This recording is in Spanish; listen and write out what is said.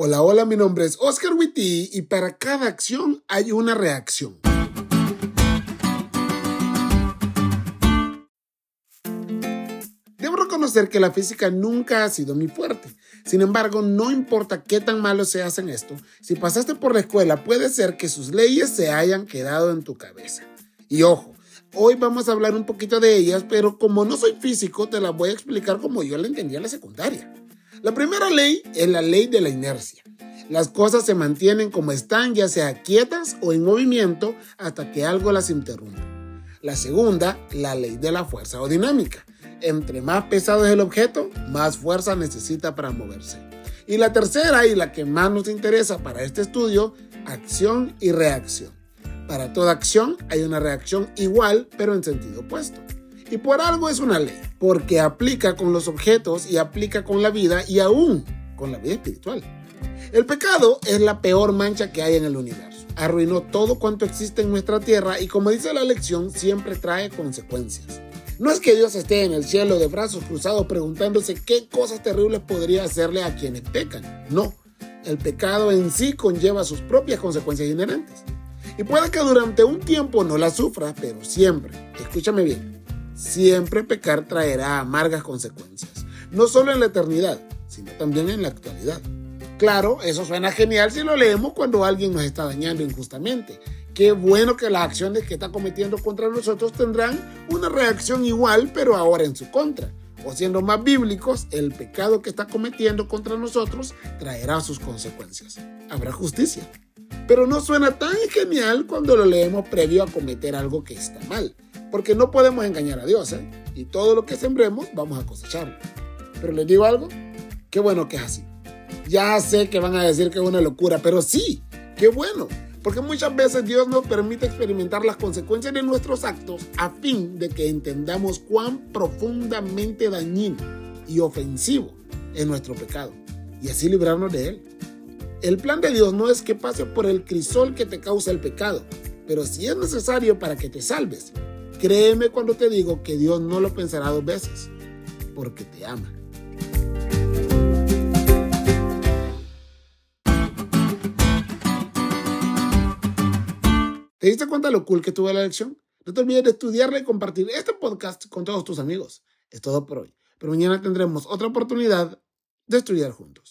Hola, hola, mi nombre es Oscar Witty y para cada acción hay una reacción. Debo reconocer que la física nunca ha sido mi fuerte. Sin embargo, no importa qué tan malo seas en esto, si pasaste por la escuela puede ser que sus leyes se hayan quedado en tu cabeza. Y ojo, hoy vamos a hablar un poquito de ellas, pero como no soy físico, te las voy a explicar como yo la entendía en la secundaria. La primera ley es la ley de la inercia. Las cosas se mantienen como están, ya sea quietas o en movimiento, hasta que algo las interrumpe. La segunda, la ley de la fuerza o dinámica. Entre más pesado es el objeto, más fuerza necesita para moverse. Y la tercera, y la que más nos interesa para este estudio, acción y reacción. Para toda acción hay una reacción igual, pero en sentido opuesto. Y por algo es una ley, porque aplica con los objetos y aplica con la vida y aún con la vida espiritual. El pecado es la peor mancha que hay en el universo. Arruinó todo cuanto existe en nuestra tierra y como dice la lección, siempre trae consecuencias. No es que Dios esté en el cielo de brazos cruzados preguntándose qué cosas terribles podría hacerle a quienes pecan. No, el pecado en sí conlleva sus propias consecuencias inherentes. Y puede que durante un tiempo no las sufra, pero siempre, escúchame bien, Siempre pecar traerá amargas consecuencias, no solo en la eternidad, sino también en la actualidad. Claro, eso suena genial si lo leemos cuando alguien nos está dañando injustamente. Qué bueno que las acciones que está cometiendo contra nosotros tendrán una reacción igual, pero ahora en su contra. O siendo más bíblicos, el pecado que está cometiendo contra nosotros traerá sus consecuencias. Habrá justicia. Pero no suena tan genial cuando lo leemos previo a cometer algo que está mal. Porque no podemos engañar a Dios, ¿eh? Y todo lo que sembremos vamos a cosecharlo. Pero les digo algo, qué bueno que es así. Ya sé que van a decir que es una locura, pero sí, qué bueno. Porque muchas veces Dios nos permite experimentar las consecuencias de nuestros actos a fin de que entendamos cuán profundamente dañino y ofensivo es nuestro pecado y así librarnos de él. El plan de Dios no es que pase por el crisol que te causa el pecado, pero si es necesario para que te salves, Créeme cuando te digo que Dios no lo pensará dos veces, porque te ama. ¿Te diste cuenta lo cool que tuve la lección? No te olvides de estudiarla y compartir este podcast con todos tus amigos. Es todo por hoy. Pero mañana tendremos otra oportunidad de estudiar juntos.